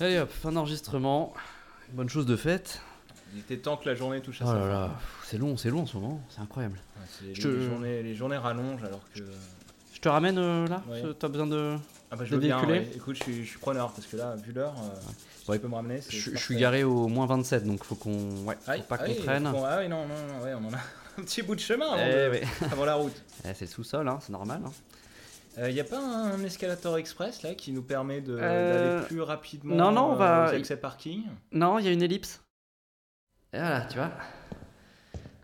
Allez hop, fin d'enregistrement. Bonne chose de faite. Il était temps que la journée touche à Oh sa là fin. c'est long, c'est long en ce moment, c'est incroyable. Ouais, les, journées, les journées rallongent alors que. Je te ramène euh, là Ouais. T'as besoin de. Ah bah je De veux bien, ouais. Écoute, je suis, je suis preneur parce que là, vu l'heure, euh, tu peux me ramener. Je, suis garé au moins 27, donc faut qu'on. Ouais, faut pas qu'on traîne. faut Ah oui, non, non, non, ouais, on en a un petit bout de chemin avant, Eh de- avant la route. Eh, c'est le sous-sol, hein, c'est normal. hein. Il n'y a pas un escalator express là qui nous permet de- Euh, d'aller plus rapidement non, non, on euh, va- aux accès parking Non, il y a une ellipse. Et voilà, tu vois.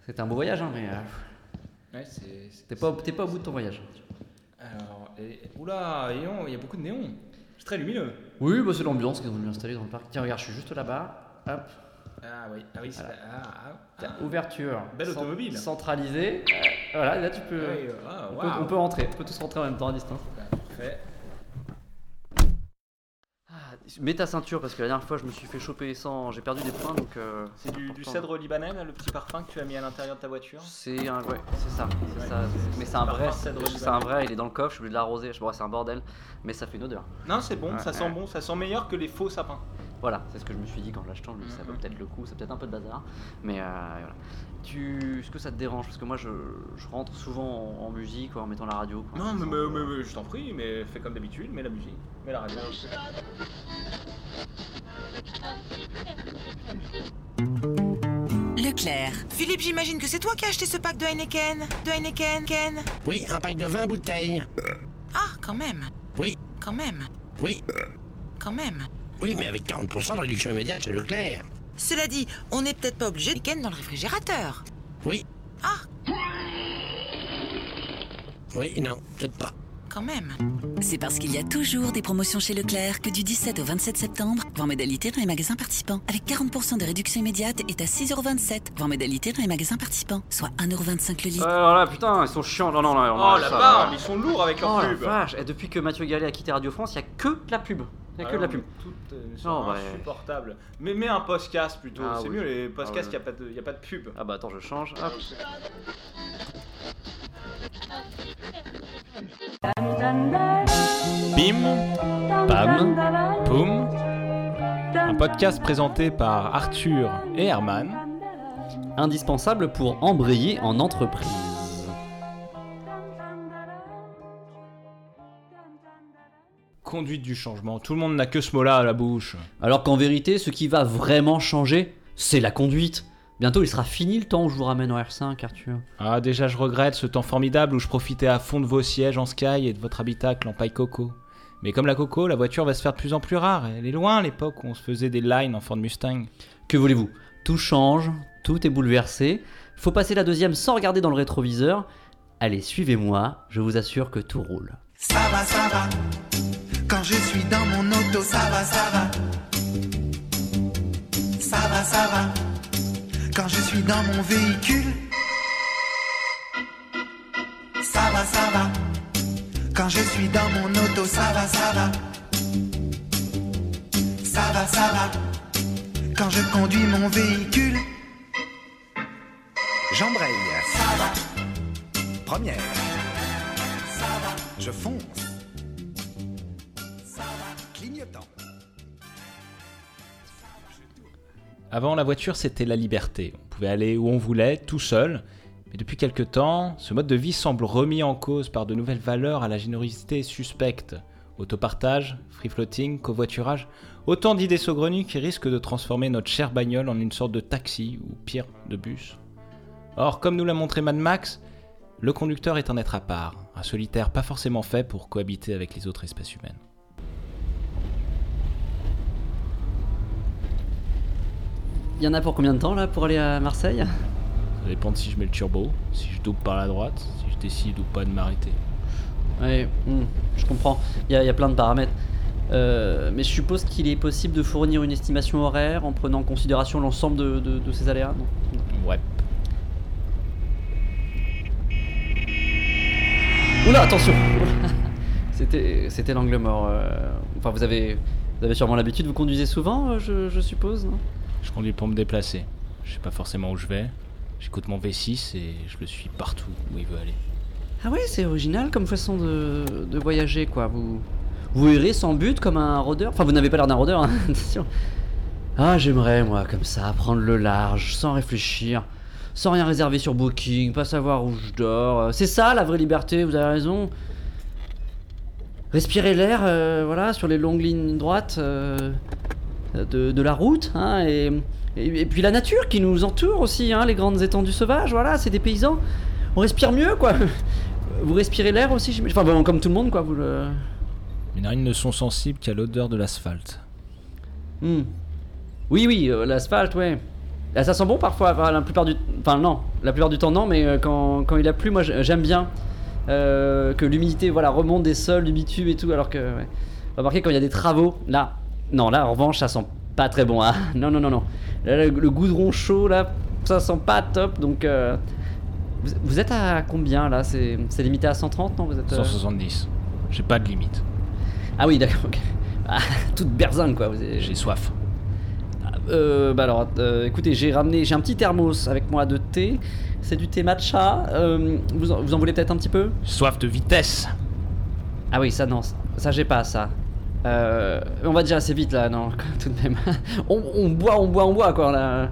C'était un beau voyage, hein, mais euh, Ouais, c'est. c'est- t'es pas, pas au bout de ton voyage. Alors, et- oula, il y a beaucoup de néons. C'est très lumineux. Oui, bah, c'est l'ambiance qu'ils ont dû installer dans le parc. Tiens, regarde, je suis juste là-bas. Hop, Ah oui, ah oui, c'est Voilà. ah, ah, ah. ouverture. Belle automobile. Centralisée. Euh, voilà, là tu peux. Ah, on, peut waouh. on peut rentrer, on peut tous rentrer en même temps à distance. Ah, Parfait. Mets ta ceinture parce que la dernière fois je me suis fait choper sans. J'ai perdu des points donc. euh, C'est du, cèdre libanais, là, le petit parfum que tu as mis à l'intérieur de ta voiture C'est un. Ouais, c'est ça. c'est Ouais, ça. Mais c'est un vrai. cèdre C'est un vrai, il est dans le coffre, je suis obligé de l'arroser. Je vois, c'est un bordel. Mais ça fait une odeur. Non, c'est bon, Ouais, ça sent bon, ça sent meilleur que les faux sapins. Voilà, c'est ce que je me suis dit quand l'achetant. Je me dis ça vaut Mhm. peut-être le coup, c'est peut-être un peu de bazar. Mais euh, voilà. Tu. Est-ce que ça te dérange? Parce que moi je, je rentre souvent en, en musique ou en mettant la radio. quoi. Non, mais, mais- mais- mais je t'en prie, mais fais comme d'habitude, mets la musique, mets la radio. Leclerc. Philippe, j'imagine que c'est toi qui as acheté ce pack de Heineken De Heineken, Ken? Oui, un pack de 20 bouteilles. Ah, quand même. Oui, Quand même. oui, Quand même. Oui, mais avec 40% de réduction immédiate chez Leclerc. Cela dit, on n'est peut-être pas obligé de Heineken dans le réfrigérateur. Oui. Ah. Oui, non, peut-être pas. Quand même. C'est parce qu'il y a toujours des promotions chez Leclerc que du 17 au 27 septembre, voir modalité dans les magasins participants. Avec 40% de réduction immédiate est à 6,27€. Voir modalité dans les magasins participants, soit 1,25€ le litre. Euh, voilà, putain, ils sont chiants. Non, non, non. non, Oh la ça, barbe, ils sont lourds avec leur Oh la pub. vache Et depuis que Mathieu Gallet a quitté Radio France, il n'y a que de la pub. Il n'y a que de la pub. Tout euh, Oh, insupportable. Mais mets un podcast plutôt, Ah c'est oui. mieux les podcasts, Ah il ouais. n'y a, pas de pub. Ah bah attends, je change. Hop. Bim, Pam, Poum, un podcast présenté par Arthur et Herman. Indispensable pour embrayer en entreprise. Conduite du changement, tout le monde n'a que ce mot-là à la bouche. Alors qu'en vérité, ce qui va vraiment changer, c'est la conduite. Bientôt, il sera fini le temps où je vous ramène en R5, Arthur. Ah déjà je regrette ce temps formidable où je profitais à fond de vos sièges en sky et de votre habitacle en paille coco. Mais comme la coco, la voiture va se faire de plus en plus rare. Elle est loin l'époque où on se faisait des lines en Ford Mustang. Que voulez-vous? Tout change, tout est bouleversé. Faut passer la deuxième sans regarder dans le rétroviseur. Allez, suivez-moi, je vous assure que tout roule. Ça va, ça va. Quand je suis dans mon auto, ça va, ça va. Ça va, ça va. Quand je suis dans mon véhicule, ça va, ça va. Quand je suis dans mon auto, ça va, ça va. Ça va, ça va. Quand je conduis mon véhicule, j'embraye. Ça va. Première. Ça va. Je fonce. Avant, la voiture, c'était la liberté. On pouvait aller où on voulait, tout seul. Mais depuis quelque temps, ce mode de vie semble remis en cause par de nouvelles valeurs à la générosité suspecte. Autopartage, free floating, covoiturage, autant d'idées saugrenues qui risquent de transformer notre chère bagnole en une sorte de taxi ou pire, de bus. Or, comme nous l'a montré Mad Max, le conducteur est un être à part, un solitaire pas forcément fait pour cohabiter avec les autres espèces humaines. Il y en a pour combien de temps là pour aller à Marseille? Ça dépend de si je mets le turbo, si je double par la droite, si je décide ou pas de m'arrêter. Ouais, hmm, je comprends. Il y, a- il y a plein de paramètres. Euh, mais je suppose qu'il est possible de fournir une estimation horaire en prenant en considération l'ensemble de, de- de ces aléas. non? Ouais. Oula, attention C'était, c'était l'angle mort. euh, Enfin, vous avez, vous avez sûrement l'habitude. Vous conduisez souvent, euh, je, je suppose, non? Je conduis pour me déplacer. Je sais pas forcément où je vais. J'écoute mon V6 et je le suis partout où il veut aller. Ah ouais, c'est original comme façon de, de voyager, quoi. Vous, Vous errez sans but comme un rôdeur Enfin, vous n'avez pas l'air d'un rôdeur, hein, attention. Ah, j'aimerais, moi, comme ça, prendre le large, sans réfléchir, sans rien réserver sur Booking, pas savoir où je dors. C'est ça, la vraie liberté, vous avez raison. Respirer l'air, euh, voilà, sur les longues lignes droites euh, de, de la route, hein, et, et, et puis la nature qui nous entoure aussi, hein, les grandes étendues sauvages, voilà, c'est des paysans. On respire mieux, quoi. Vous respirez l'air aussi. Enfin, comme tout le monde, quoi, vous le... Mes narines ne sont sensibles qu'à l'odeur de l'asphalte. Hmm. Oui, oui, euh, l'asphalte, ouais. Là, ça sent bon parfois, enfin, la plupart du... Enfin, non, la plupart du temps, non, mais euh, quand, quand il a plu, moi, j'ai- j'aime bien euh, que l'humidité, voilà, remonte des sols, du bitume et tout, alors que... Ouais. Remarquez, quand il y a des travaux, là... Non, là, en revanche, ça sent pas très bon, hein. Non, non, non, non. Là, le, le goudron chaud, là, ça sent pas top, donc... euh, Vous, vous êtes à combien, là? C'est limité à 130, non? Vous êtes, euh, 170. J'ai pas de limite. Ah oui, d'accord. Ah, toute berzingue, quoi. J'ai soif. Euh, bah alors, euh, écoutez, j'ai ramené, j'ai un petit thermos avec moi de thé. C'est du thé matcha. Euh, vous, en, vous en voulez peut-être un petit peu? Soif de vitesse. Ah oui, ça non, ça j'ai pas ça. Euh, on va dire assez vite là, non, tout de même. on, on boit, on boit, on boit quoi là.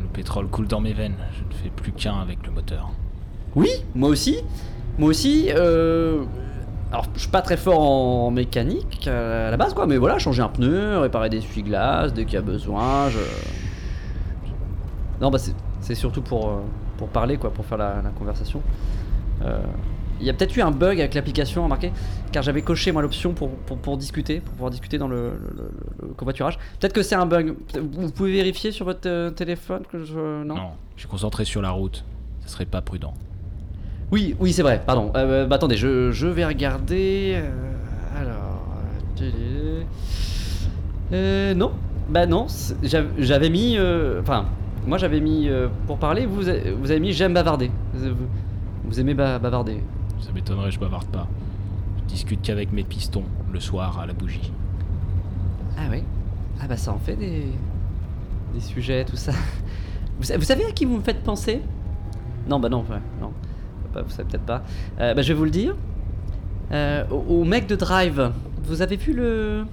Le pétrole coule dans mes veines. Je ne fais plus qu'un avec le moteur. Oui, moi aussi. Moi aussi. Euh... Alors, je suis pas très fort en mécanique euh, à la base, quoi, mais voilà, changer un pneu, réparer des essuie-glaces dès qu'il y a besoin. Je... Non, bah, c'est- surtout pour, pour parler, quoi, pour faire la, la conversation. Euh, Il y a peut-être eu un bug avec l'application, remarquez, car j'avais coché moi l'option pour, pour, pour discuter, pour pouvoir discuter dans le, le- le- le covoiturage. Peut-être que c'est un bug. Vous pouvez vérifier sur votre euh, téléphone que je. Non, je suis concentré sur la route. Ce serait pas prudent. Oui, oui, c'est vrai, pardon. Euh, bah, attendez, je, je vais regarder. euh, alors. euh, non, bah non, j'avais mis. Enfin, moi j'avais mis pour parler, vous, avez- vous avez mis j'aime bavarder. Vous, aimez ba- bavarder. Ça m'étonnerait, je bavarde pas. Je discute qu'avec mes pistons, le soir à la bougie. Ah oui? Ah bah ça en fait des. des sujets, tout ça. Vous, sa- vous savez à qui vous me faites penser? Non, bah non, ouais, non. Vous savez peut-être pas. Euh, bah je vais vous le dire. Euh, au, au mec de Drive. Vous avez vu le.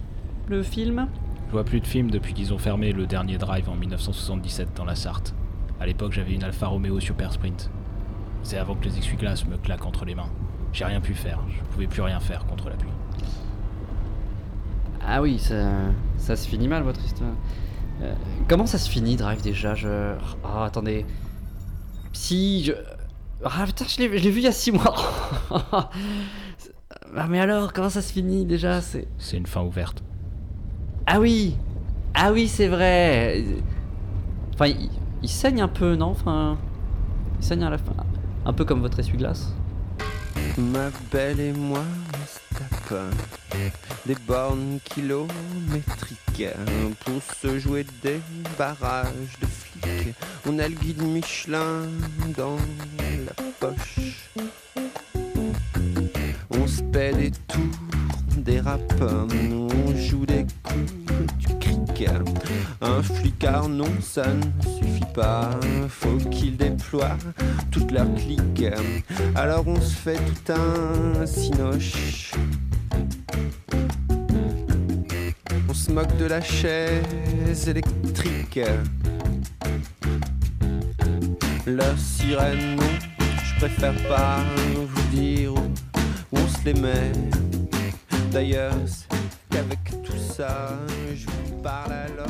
le film? Je vois plus de films depuis qu'ils ont fermé le dernier drive en 1977 dans la Sarthe. À l'époque, j'avais une Alfa Romeo Super Sprint. C'est avant que les essuie-glaces me claquent entre les mains. J'ai rien pu faire, je pouvais plus rien faire contre la pluie. Ah oui, ça, ça se finit mal votre histoire. Euh, comment ça se finit Drive déjà? Je. Ah attendez. Si je. Ah putain, je l'ai vu il y a 6 mois. ah mais alors, comment ça se finit déjà? C'est. C'est une fin ouverte. Ah oui Ah oui, c'est vrai Enfin, il, il saigne un peu, non? Enfin. Il saigne à la fin. Un peu comme votre essuie-glace. Ma belle et moi, des bornes kilométriques pour se jouer des barrages de flics. On a le guide Michelin dans la poche. On se paie des tours, des rapes, on joue des coups du cric. Un flicard, non, ça ne suffit pas. Faut qu'il déploie toute leur clique. Alors on se fait tout un cinoche. On se moque de la chaise électrique. La sirène, non, je préfère pas vous dire où on se les met. D'ailleurs, c'est qu'avec tout ça, je vous parle alors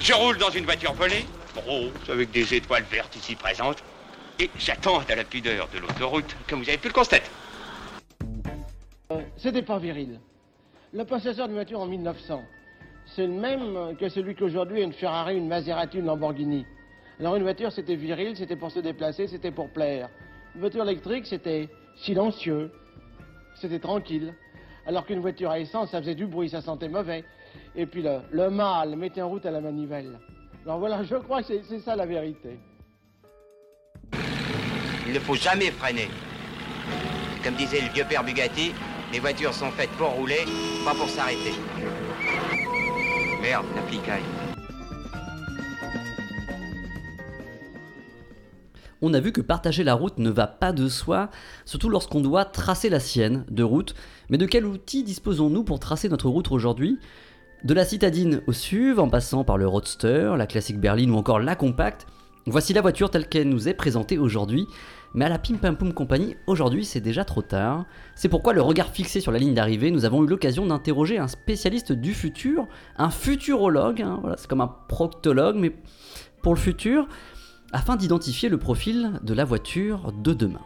Je roule dans une voiture volée, rose, avec des étoiles vertes ici présentes, et j'attends à la pudeur de l'autoroute, comme vous avez pu le constater. C'était pas viril. Le possesseur d'une voiture en 1900, c'est le même que celui qu'aujourd'hui a une Ferrari, une Maserati, une Lamborghini. Alors une voiture, c'était viril, c'était pour se déplacer, c'était pour plaire. Une voiture électrique, c'était silencieux, c'était tranquille. Alors qu'une voiture à essence, ça faisait du bruit, ça sentait mauvais. Et puis le, le mâle mettait en route à la manivelle. Alors voilà, je crois que c'est- c'est ça la vérité. Il ne faut jamais freiner. Comme disait le vieux père Bugatti, les voitures sont faites pour rouler, pas pour s'arrêter. Merde, l'applicaille. On a vu que partager la route ne va pas de soi, surtout lorsqu'on doit tracer la sienne de route. Mais de quel outil disposons-nous pour tracer notre route aujourd'hui? De la citadine au SUV, en passant par le Roadster, la classique berline ou encore la compacte, voici la voiture telle qu'elle nous est présentée aujourd'hui. Mais à la Pim Pam Poum Compagnie, aujourd'hui c'est déjà trop tard. C'est pourquoi le regard fixé sur la ligne d'arrivée, nous avons eu l'occasion d'interroger un spécialiste du futur, un futurologue, hein, voilà, c'est comme un proctologue, mais pour le futur, afin d'identifier le profil de la voiture de demain.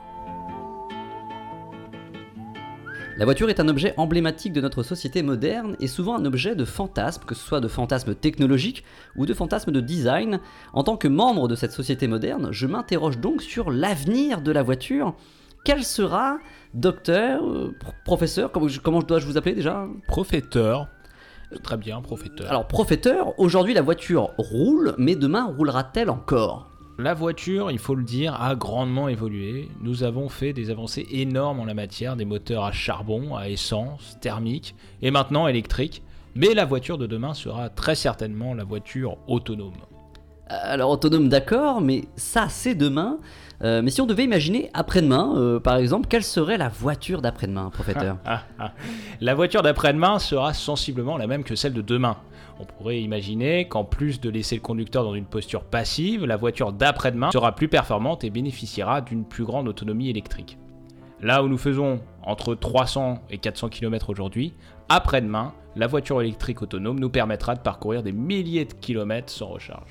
La voiture est un objet emblématique de notre société moderne et souvent un objet de fantasme, que ce soit de fantasme technologique ou de fantasme de design. En tant que membre de cette société moderne, je m'interroge donc sur l'avenir de la voiture. Quel sera, docteur, euh, pr- professeur, comment, je- comment dois-je vous appeler déjà? Professeur. Très bien, professeur. Alors, professeur, aujourd'hui la voiture roule, mais demain roulera-t-elle encore? La voiture, il faut le dire, a grandement évolué. Nous avons fait des avancées énormes en la matière, des moteurs à charbon, à essence, thermique et maintenant électrique. Mais la voiture de demain sera très certainement la voiture autonome. Alors autonome d'accord, mais ça c'est demain. Euh, mais si on devait imaginer après-demain, euh, par exemple, quelle serait la voiture d'après-demain, professeur Ah, ah. La voiture d'après-demain sera sensiblement la même que celle de demain. On pourrait imaginer qu'en plus de laisser le conducteur dans une posture passive, la voiture d'après-demain sera plus performante et bénéficiera d'une plus grande autonomie électrique. Là où nous faisons entre 300 et 400 km aujourd'hui, après-demain, la voiture électrique autonome nous permettra de parcourir des milliers de kilomètres sans recharge.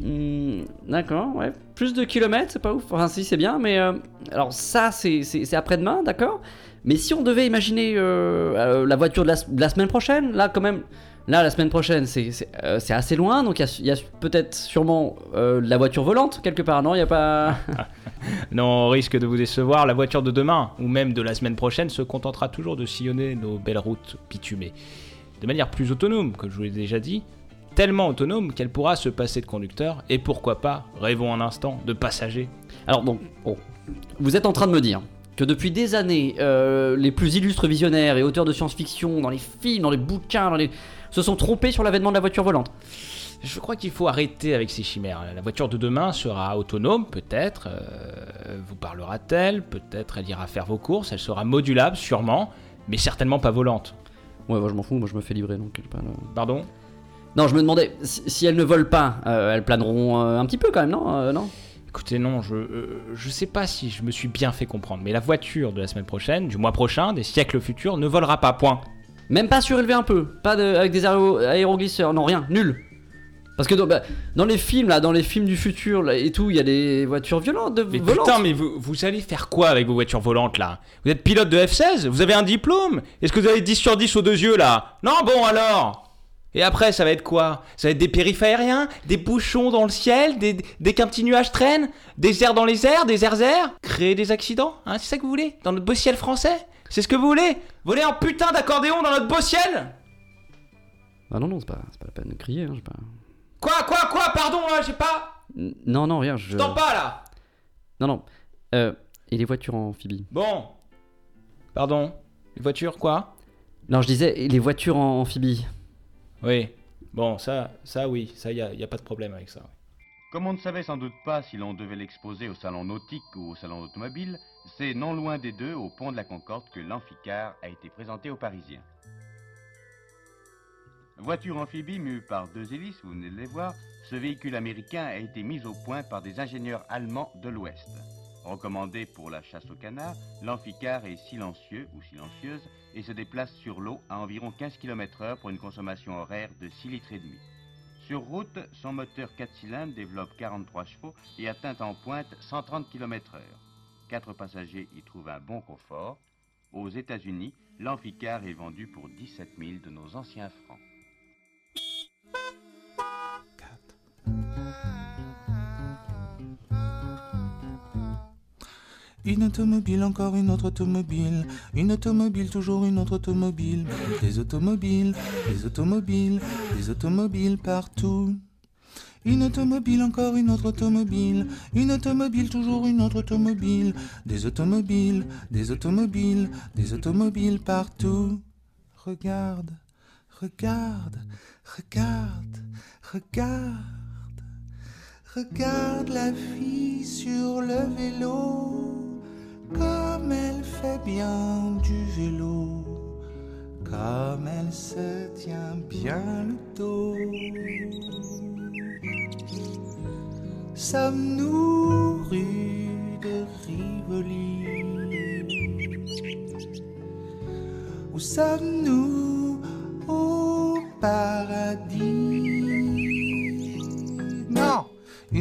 Hmm, D'accord, ouais. Plus de kilomètres, c'est pas ouf. Enfin, si, c'est bien, mais. euh, alors, ça, c'est après-demain, d'accord Mais si on devait imaginer euh, euh, la voiture de la, semaine prochaine, là, quand même. Là, la semaine prochaine, c'est assez loin, donc il y a, y a peut-être sûrement la voiture volante quelque part, non? Il y a pas. Non, on risque de vous décevoir, la voiture de demain, ou même de la semaine prochaine, se contentera toujours de sillonner nos belles routes bitumées. De manière plus autonome, comme je vous l'ai déjà dit, tellement autonome qu'elle pourra se passer de conducteur, et pourquoi pas, rêvons un instant, de passager. Alors donc, bon, vous êtes en train de me dire que depuis des années, euh, les plus illustres visionnaires et auteurs de science-fiction, dans les films, dans les bouquins, dans les... se sont trompés sur l'avènement de la voiture volante. Je crois qu'il faut arrêter avec ces chimères. La voiture de demain sera autonome, peut-être, euh, vous parlera-t-elle, peut-être elle ira faire vos courses, elle sera modulable, sûrement, mais certainement pas volante. Ouais, moi je m'en fous, moi je me fais livrer donc. j'ai pas le- Pardon? Non, je me demandais si, si elles ne volent pas, euh, elles planeront euh, un petit peu quand même, non Euh, Non? Écoutez, non, je, je sais pas si je me suis bien fait comprendre, mais la voiture de la semaine prochaine, du mois prochain, des siècles futurs, ne volera pas, point. Même pas surélevé un peu, pas de, avec des aéro- aéroglisseurs, non rien, nul. Parce que dans, bah, dans les films là, dans les films du futur là, et tout, il y a des voitures violentes, de, Mais volantes. putain, mais vous, vous allez faire quoi avec vos voitures volantes là? Vous êtes pilote de F-16 Vous avez un diplôme? Est-ce que vous avez 10 sur 10 aux deux yeux là? Non, bon alors Et après, ça va être quoi? Ça va être des périphes aériens Des bouchons dans le ciel Des, dès qu'un petit nuage traîne Des airs dans les airs Des airs airs Créer des accidents Hein, c'est ça que vous voulez? Dans notre beau ciel français? C'est ce que vous voulez? Voler un putain d'accordéon dans notre beau ciel? Ah non, non, c'est pas, pas la peine de crier, hein, pas. Quoi, quoi, quoi? Pardon, là, j'ai pas N- Non, non, rien, je. Je t'en pas là. Non, non. Euh, et les voitures amphibies Bon. Pardon. Les voitures, quoi? Non, je disais, et les voitures en amphibies. Oui. Bon, ça, ça oui, ça, y a, y a pas de problème avec ça. Comme on ne savait sans doute pas si l'on devait l'exposer au salon nautique ou au salon automobile, c'est non loin des deux, au pont de la Concorde, que l'Amphicar a été présenté aux Parisiens. Voiture amphibie mue par deux hélices, vous venez de les voir, ce véhicule américain a été mis au point par des ingénieurs allemands de l'Ouest. Recommandé pour la chasse au canard, l'Amphicar est silencieux ou silencieuse et se déplace sur l'eau à environ 15 km/h pour une consommation horaire de 6 litres et demi. Sur route, son moteur 4 cylindres développe 43 chevaux et atteint en pointe 130 km/h. Quatre passagers y trouvent un bon confort. Aux États-Unis, l'Amphicar est vendu pour 17 000 de nos anciens francs. Une automobile, encore une autre automobile. Une automobile, toujours une autre automobile. Des automobiles, des automobiles, des automobiles partout. Une automobile, encore une autre automobile. Une automobile, toujours une autre automobile. Des automobiles, des automobiles, des automobiles partout. Regarde, regarde, regarde, regarde. Regarde la fille sur le vélo, comme elle fait bien du vélo, comme elle se tient bien le dos. Sommes-nous rue de Rivoli? Où sommes-nous au paradis?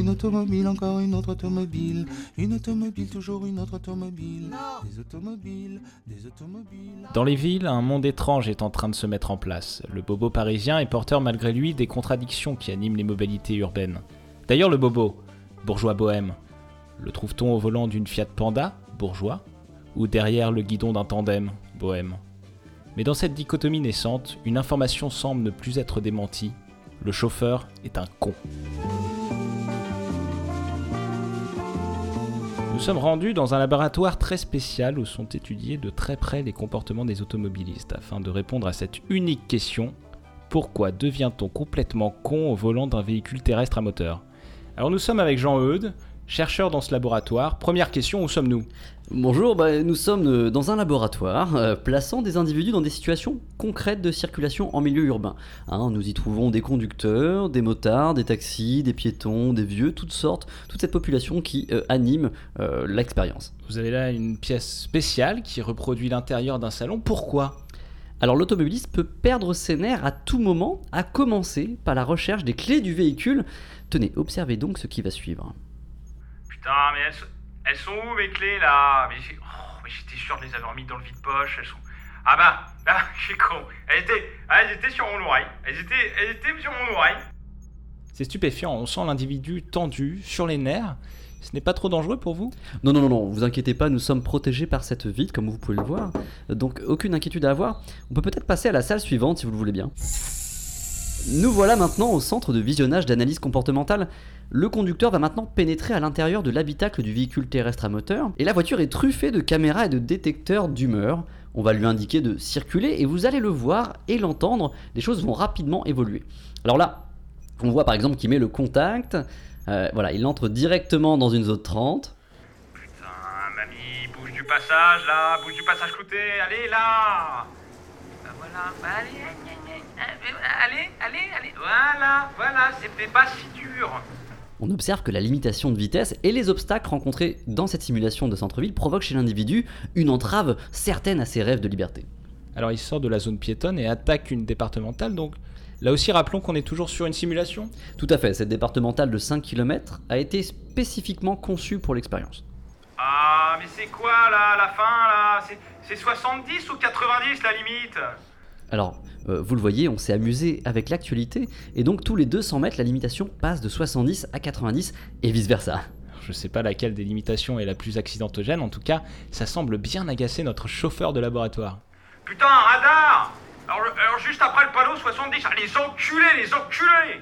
Une automobile, encore une autre automobile. Une automobile, toujours une autre automobile. Des automobiles, des automobiles. Dans les villes, un monde étrange est en train de se mettre en place. Le bobo parisien est porteur malgré lui des contradictions qui animent les mobilités urbaines. D'ailleurs, le bobo, bourgeois bohème, le trouve-t-on au volant d'une Fiat Panda, bourgeois, ou derrière le guidon d'un tandem, bohème? Mais dans cette dichotomie naissante, une information semble ne plus être démentie. Le chauffeur est un con. Nous sommes rendus dans un laboratoire très spécial où sont étudiés de très près les comportements des automobilistes afin de répondre à cette unique question. Pourquoi devient-on complètement con au volant d'un véhicule terrestre à moteur? Alors nous sommes avec Jean-Eudes, chercheur dans ce laboratoire. Première question, où sommes-nous? Bonjour, bah, nous sommes euh, dans un laboratoire euh, plaçant des individus dans des situations concrètes de circulation en milieu urbain. Hein, nous y trouvons des conducteurs, des motards, des taxis, des piétons, des vieux, toutes sortes, toute cette population qui euh, anime euh, l'expérience. Vous avez là une pièce spéciale qui reproduit l'intérieur d'un salon. Pourquoi? Alors l'automobiliste peut perdre ses nerfs à tout moment, à commencer par la recherche des clés du véhicule. Tenez, observez donc ce qui va suivre. Putain, mais elles, sont- elles sont où mes clés là Mais, oh, mais j'étais sûr de les avoir mis dans le vide-poche. Elles sont. Ah bah, bah, je suis con. Elles étaient, elles étaient sur mon oreille. Elles étaient, elles étaient sur mon oreille. C'est stupéfiant, on sent l'individu tendu, sur les nerfs. Ce n'est pas trop dangereux pour vous? Non, non, non, non, vous inquiétez pas, nous sommes protégés par cette vitre, comme vous pouvez le voir. Donc, aucune inquiétude à avoir. On peut peut-être passer à la salle suivante si vous le voulez bien. Nous voilà maintenant au centre de visionnage d'analyse comportementale. Le conducteur va maintenant pénétrer à l'intérieur de l'habitacle du véhicule terrestre à moteur, et la voiture est truffée de caméras et de détecteurs d'humeur. On va lui indiquer de circuler, et vous allez le voir et l'entendre, les choses vont rapidement évoluer. Alors là, on voit par exemple qu'il met le contact, euh, voilà, il entre directement dans une zone 30. Ah, mamie, bouge du passage là, bouge du passage clouté. Allez là. Bah voilà, bah allez, allez, allez, allez. Voilà, voilà, c'était pas si dur. On observe que la limitation de vitesse et les obstacles rencontrés dans cette simulation de centre-ville provoquent chez l'individu une entrave certaine à ses rêves de liberté. Alors il sort de la zone piétonne et attaque une départementale, donc là aussi rappelons qu'on est toujours sur une simulation. Tout à fait, cette départementale de 5 km a été spécifiquement conçue pour l'expérience. Ah, mais c'est quoi là, la fin là? C'est- C'est 70 ou 90 la limite? Alors, euh, vous le voyez, on s'est amusé avec l'actualité, et donc tous les 200 mètres, la limitation passe de 70 à 90, et vice-versa. Je sais pas laquelle des limitations est la plus accidentogène, en tout cas, ça semble bien agacer notre chauffeur de laboratoire. Putain, radar alors, alors juste après le panneau 70, ah, les enculés, les enculés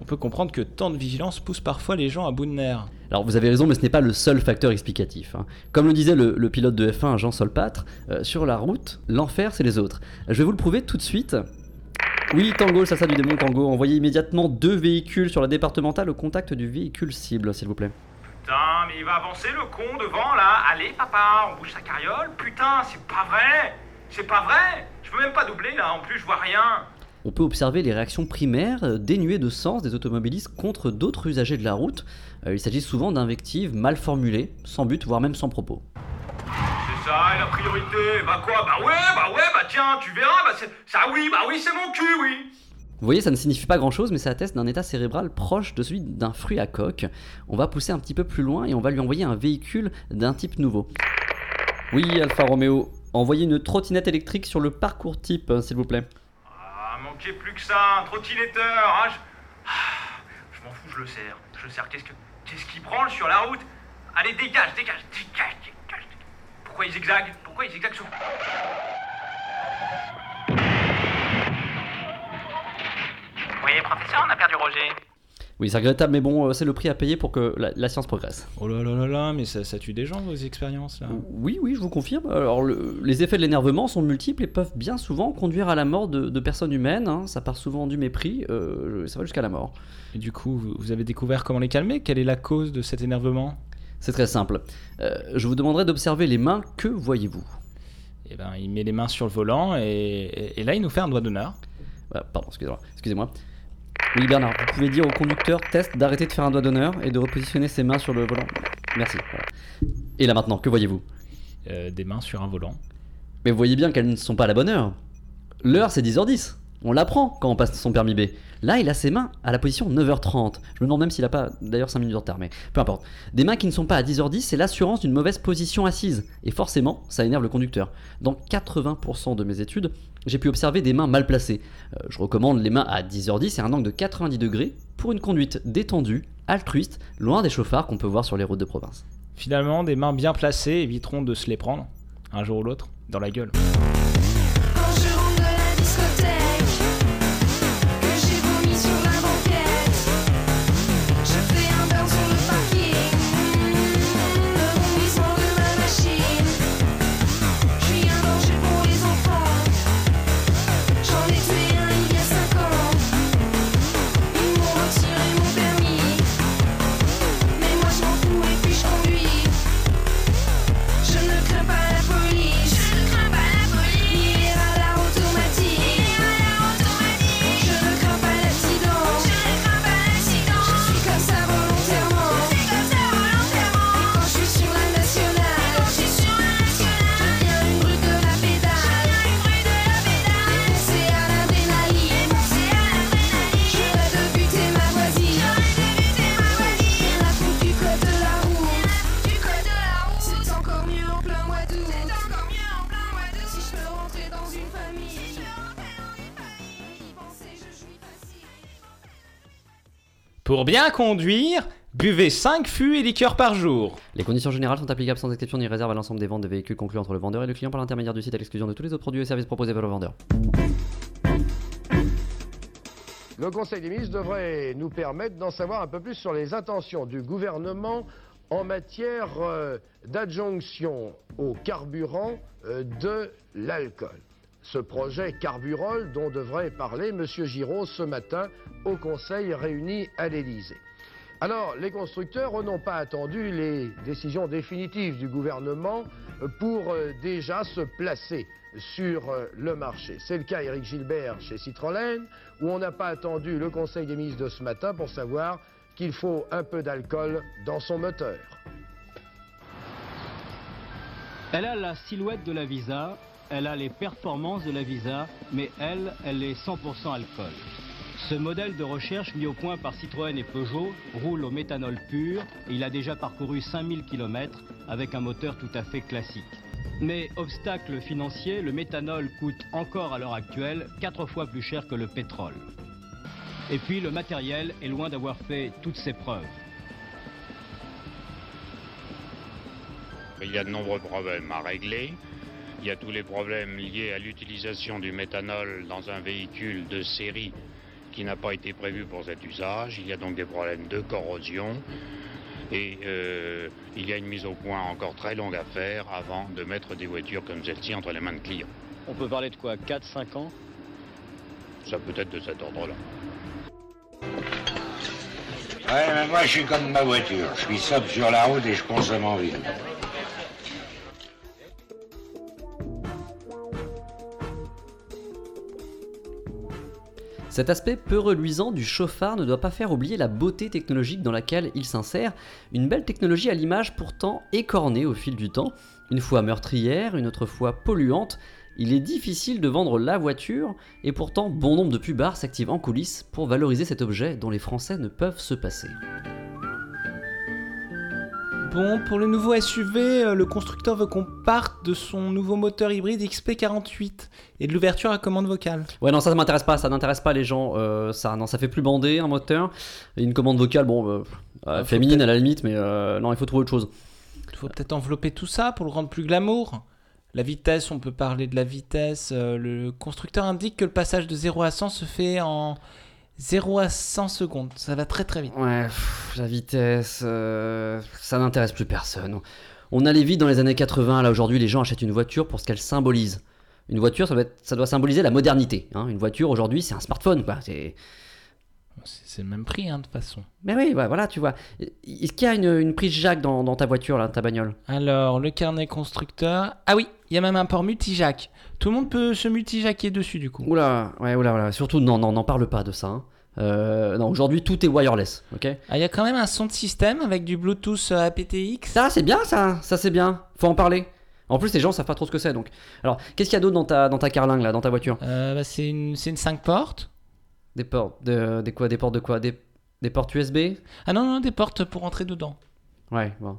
On peut comprendre que tant de vigilance pousse parfois les gens à bout de nerfs. Alors vous avez raison, mais ce n'est pas le seul facteur explicatif. hein. Comme le disait le, le pilote de F1 Jean Solpatre, euh, sur la route, l'enfer c'est les autres. Je vais vous le prouver tout de suite. Oui, Tango, ça ça du démon Tango, envoyez immédiatement deux véhicules sur la départementale au contact du véhicule cible, s'il vous plaît. Putain, mais il va avancer le con devant là Allez papa, on bouge sa carriole Putain, c'est pas vrai C'est pas vrai Je peux même pas doubler là, en plus je vois rien On peut observer les réactions primaires euh, dénuées de sens des automobilistes contre d'autres usagers de la route. Euh, il s'agit souvent d'invectives mal formulées, sans but, voire même sans propos. C'est ça, la priorité Bah quoi Bah ouais, bah ouais, bah tiens, tu verras, bah c'est... Ça oui, bah oui, c'est mon cul, oui Vous voyez, ça ne signifie pas grand-chose, mais ça atteste d'un état cérébral proche de celui d'un fruit à coque. On va pousser un petit peu plus loin et on va lui envoyer un véhicule d'un type nouveau. Oui, Alfa Romeo, envoyez une trottinette électrique sur le parcours type, euh, s'il vous plaît. Manquait plus que ça, un trottinetteur ah, je... ah, je m'en fous, je le sers. Je le sers, qu'est-ce que... Qu'est-ce qui branle sur la route? Allez, dégage, dégage, dégage, dégage Pourquoi il zigzague Pourquoi il zigzague sur... Oui, professeur, on a perdu Roger. Oui, c'est regrettable, mais bon, euh, c'est le prix à payer pour que la, la science progresse. Oh là là là là, mais ça, ça tue des gens, vos expériences là. Oui, oui, je vous confirme. Alors, le- les effets de l'énervement sont multiples et peuvent bien souvent conduire à la mort de, de personnes humaines. hein. Ça part souvent du mépris, euh, ça va jusqu'à la mort. Et du coup, vous, avez découvert comment les calmer? Quelle est la cause de cet énervement? C'est très simple. Euh, je vous demanderai d'observer les mains. Que voyez-vous? Eh ben, il met les mains sur le volant et, et- et là, il nous fait un doigt d'honneur. Ah, Pardon, excusez-moi. excusez-moi. Oui, Bernard, vous pouvez dire au conducteur test d'arrêter de faire un doigt d'honneur et de repositionner ses mains sur le volant. Merci. Voilà. Et là maintenant, que voyez-vous? Euh, des mains sur un volant. Mais vous voyez bien qu'elles ne sont pas à la bonne heure. L'heure, c'est 10h10. On l'apprend quand on passe son permis B. Là, il a ses mains à la position 9h30. Je me demande même s'il a pas d'ailleurs 5 minutes de retard, mais peu importe. Des mains qui ne sont pas à 10h10, c'est l'assurance d'une mauvaise position assise. Et forcément, ça énerve le conducteur. Dans 80% de mes études, j'ai pu observer des mains mal placées. Euh, je recommande les mains à 10h10 et un angle de 90 degrés pour une conduite détendue, altruiste, loin des chauffards qu'on peut voir sur les routes de province. Finalement, des mains bien placées éviteront de se les prendre, un jour ou l'autre, dans la gueule. Bien conduire, buvez 5 fûts et liqueurs par jour. Les conditions générales sont applicables sans exception ni réserve à l'ensemble des ventes de véhicules conclus entre le vendeur et le client par l'intermédiaire du site à l'exclusion de tous les autres produits et services proposés par le vendeur. Le Conseil des ministres devrait nous permettre d'en savoir un peu plus sur les intentions du gouvernement en matière euh, d'adjonction au carburant euh, de l'alcool. Ce projet Carburol dont devrait parler M. Giraud ce matin au Conseil réuni à l'Élysée. Alors, les constructeurs n'ont pas attendu les décisions définitives du gouvernement pour euh, déjà se placer sur euh, le marché. C'est le cas Éric Gilbert chez Citroën, où on n'a pas attendu le Conseil des ministres de ce matin pour savoir qu'il faut un peu d'alcool dans son moteur. Elle a la silhouette de la Visa, elle a les performances de la Visa, mais elle, elle est 100% alcool. Ce modèle de recherche mis au point par Citroën et Peugeot roule au méthanol pur et il a déjà parcouru 5000 km avec un moteur tout à fait classique. Mais obstacle financier, le méthanol coûte encore à l'heure actuelle 4 fois plus cher que le pétrole. Et puis le matériel est loin d'avoir fait toutes ses preuves. Il y a de nombreux problèmes à régler. Il y a tous les problèmes liés à l'utilisation du méthanol dans un véhicule de série qui n'a pas été prévu pour cet usage. Il y a donc des problèmes de corrosion. Et euh, il y a une mise au point encore très longue à faire avant de mettre des voitures comme celle-ci entre les mains de clients. On peut parler de quoi? 4-5 ans? Ça peut être de cet ordre-là. Ouais, mais moi je suis comme ma voiture. Je suis sobre sur la route et je consomme en ville. Cet aspect peu reluisant du chauffard ne doit pas faire oublier la beauté technologique dans laquelle il s'insère, une belle technologie à l'image pourtant écornée au fil du temps, une fois meurtrière, une autre fois polluante. Il est difficile de vendre la voiture et pourtant bon nombre de pubards s'activent en coulisses pour valoriser cet objet dont les Français ne peuvent se passer. Bon, pour le nouveau SUV, euh, le constructeur veut qu'on parte de son nouveau moteur hybride XP48 et de l'ouverture à commande vocale. Ouais, non, ça, ça m'intéresse pas, ça n'intéresse pas les gens. euh, ça, non, ça fait plus bander un moteur. Et une commande vocale, bon, euh, faut féminine à la limite, mais euh, non, il faut trouver autre chose. Il faut peut-être envelopper tout ça pour le rendre plus glamour. La vitesse, on peut parler de la vitesse. le constructeur indique que le passage de 0 à 100 se fait en 0 à 100 secondes, ça va très très vite. Ouais, la vitesse, euh, ça n'intéresse plus personne. On allait vite dans les années 80, là aujourd'hui les gens achètent une voiture pour ce qu'elle symbolise. Une voiture, ça doit, être- ça doit symboliser la modernité. hein. Une voiture aujourd'hui, c'est un smartphone, quoi. C'est... C'est le même prix, hein, de toute façon. Mais oui, bah, voilà, tu vois. Est-ce qu'il y a une, une prise jack dans, dans ta voiture, là, ta bagnole? Alors, le carnet constructeur. Ah oui, il y a même un port multijack. Tout le monde peut se multijacker dessus, du coup. Oula, ouais, oula, oula. Surtout, non, non, n'en parle pas de ça. hein. Euh, non, aujourd'hui, tout est wireless, ok? Ah, il y a quand même un son de système avec du Bluetooth euh, aptX. Ça, c'est bien, ça. Ça, c'est bien. Faut en parler. En plus, les gens savent pas trop ce que c'est, donc. Alors, qu'est-ce qu'il y a d'autre dans ta, dans ta carlingue, là, dans ta voiture? Euh, bah, c'est une, c'est une 5 portes. Des portes de, des quoi Des portes de quoi des, des portes USB Ah non, non, des portes pour entrer dedans. Ouais, bon.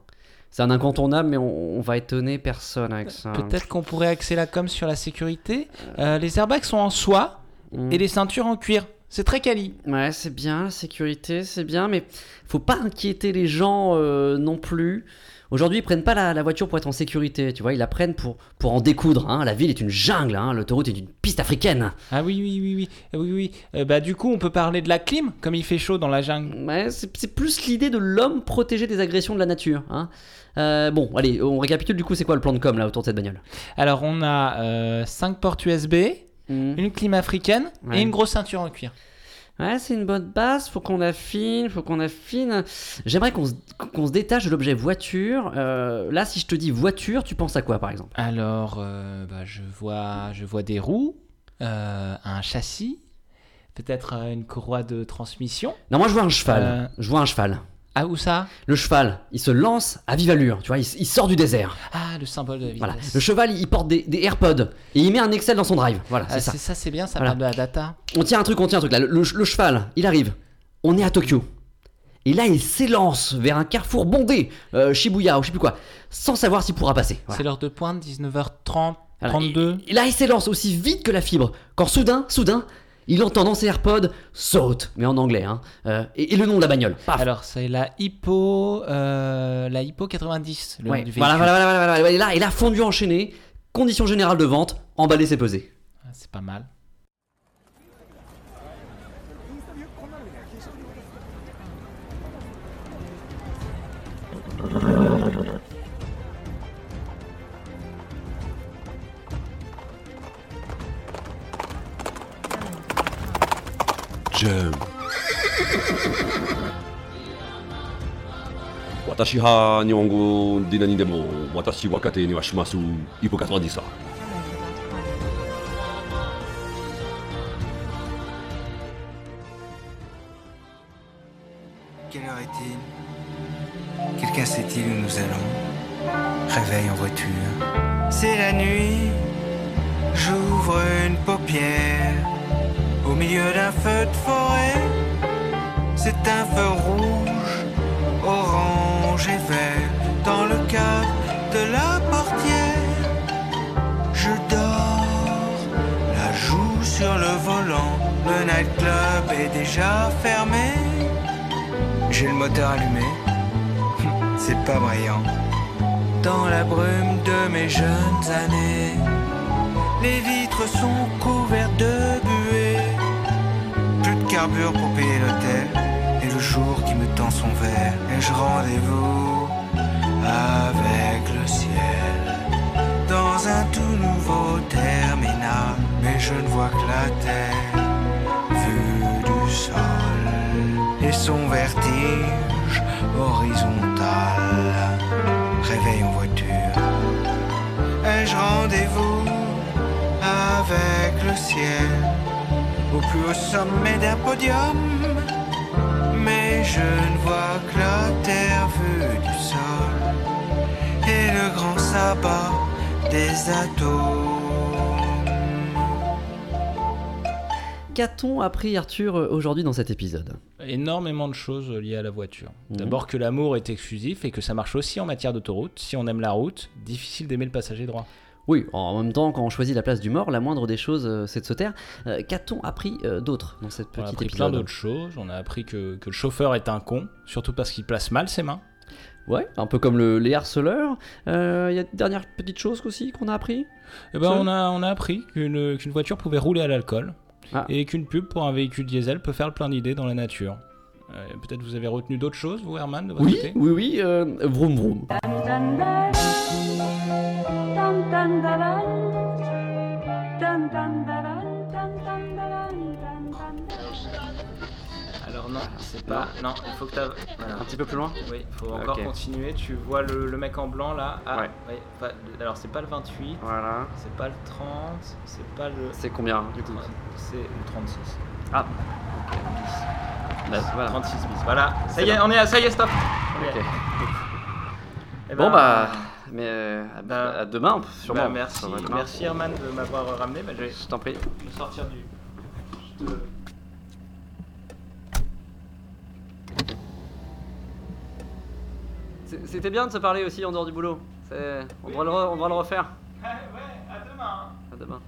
C'est un incontournable, mais on, on va étonner personne avec ça. Peut-être qu'on pourrait axer la com sur la sécurité. Euh, les airbags sont en soie Mm. et les ceintures en cuir. C'est très quali. Ouais, c'est bien, la sécurité, c'est bien, mais faut pas inquiéter les gens euh, non plus. Aujourd'hui, ils prennent pas la, la voiture pour être en sécurité, tu vois, ils la prennent pour, pour en découdre. hein. La ville est une jungle, hein. l'autoroute est une piste africaine. Ah oui, oui, oui, oui. Euh, oui, oui. Euh, bah, du coup, on peut parler de la clim, comme il fait chaud dans la jungle. Ouais, c'est c'est plus l'idée de l'homme protégé des agressions de la nature. Hein. Euh, bon, allez, on récapitule du coup, c'est quoi le plan de com là autour de cette bagnole? Alors, on a 5 portes USB, une clim africaine Ouais. et une grosse ceinture en cuir. Ouais, c'est une bonne base, faut qu'on affine, faut qu'on affine. J'aimerais qu'on se, qu'on se détache de l'objet voiture. Euh, là, si je te dis voiture, tu penses à quoi par exemple? Alors, euh, bah, je, vois, je vois des roues, euh, un châssis, peut-être une courroie de transmission. Non, moi je vois un cheval. Je vois un cheval. Ah, où ça? Le cheval, il se lance à vive allure, tu vois, il, il sort du désert. Ah, le symbole de la vitesse. Voilà. Le cheval, il porte des, des AirPods et il met un Excel dans son drive. Voilà, Ah, c'est ça. c'est ça, c'est bien, ça Voilà. parle de la data. On tient un truc, on tient un truc là. Le, le- le cheval, il arrive. On est à Tokyo. Et là, il s'élance vers un carrefour bondé, euh, Shibuya ou je sais plus quoi, sans savoir s'il pourra passer. Voilà. C'est l'heure de pointe, 19h30, Alors, 32. Et là, il s'élance aussi vite que la fibre. Quand soudain, soudain, il entend dans ses AirPods saute, mais en anglais, hein. euh, et, et le nom de la bagnole. Paf. Alors, c'est la Hippo, euh, la Hippo 90, le nom du voilà, voilà, voilà, voilà, voilà. Et là, et là, fondu enchaîné, condition générale de vente, emballé, c'est pesé. Ah, C'est pas mal. Euh, watashi ha nihongo de nani demo watashi wa kate ni Quelle heure est-il? Quelqu'un sait-il où nous allons? Réveil en voiture. C'est la nuit. J'ouvre une paupière milieu d'un feu de forêt. C'est un feu rouge, orange et vert dans le cadre de la portière. Je dors, la joue sur le volant. Le nightclub est déjà fermé. J'ai le moteur allumé, c'est pas brillant. Dans la brume de mes jeunes années, les vitres sont couvertes de. Carburant pour payer l'hôtel, et le jour qui me tend son verre. Ai-je rendez-vous avec le ciel dans un tout nouveau terminal? Mais je ne vois que la terre vue du sol et son vertige horizontal. Réveil en voiture. Ai-je rendez-vous avec le ciel plus haut sommet d'un podium? Mais je ne vois que la terre vue du sol et le grand sabbat des atomes. Qu'a-t-on appris, Arthur, aujourd'hui dans cet épisode? Énormément de choses liées à la voiture. Mhm. D'abord que l'amour est exclusif et que ça marche aussi en matière d'autoroute. Si on aime la route, difficile d'aimer le passager droit. Oui, en même temps, quand on choisit la place du mort, la moindre des choses, euh, c'est de se taire. Euh, Qu'a-t-on appris euh, d'autre dans cette On a petite appris épisode plein d'autres choses. On a appris que, que le chauffeur est un con, surtout parce qu'il place mal ses mains. Ouais, un peu comme le, les harceleurs. Euh, Il y a une dernière petite chose aussi qu'on a appris? Eh ben, on, a, on a appris qu'une voiture pouvait rouler à l'alcool. Ah. Et qu'une pub pour un véhicule diesel peut faire le plein d'idées dans la nature. Euh, Peut-être vous avez retenu d'autres choses, vous, Herman, de votre Oui, côté? oui, oui, euh, vroom vroom. Alors non, c'est pas. Non, il faut que tu Un petit peu plus loin? Oui, il faut encore continuer. Tu vois le, le mec en blanc là Ah, Ouais. ouais, pas- alors c'est pas le 28. Voilà. C'est pas le 30. C'est pas le. C'est combien du coup? C'est le 36. Ah. Bah, voilà. 36 bis. Voilà. Ça y est, on est à. Ça y est, stop. On y est. Ok. Eh Bon ben, bah, mais euh, à, bah, à demain, sûrement. bah, merci, Ça va demain. merci Herman de m'avoir ramené. Bah, je vais Je t'en prie. sortir du. je te- C'est- C'était bien de se parler aussi en dehors du boulot. C'est- On devra le, re- on devra le refaire. Ouais, ouais, à demain. À demain.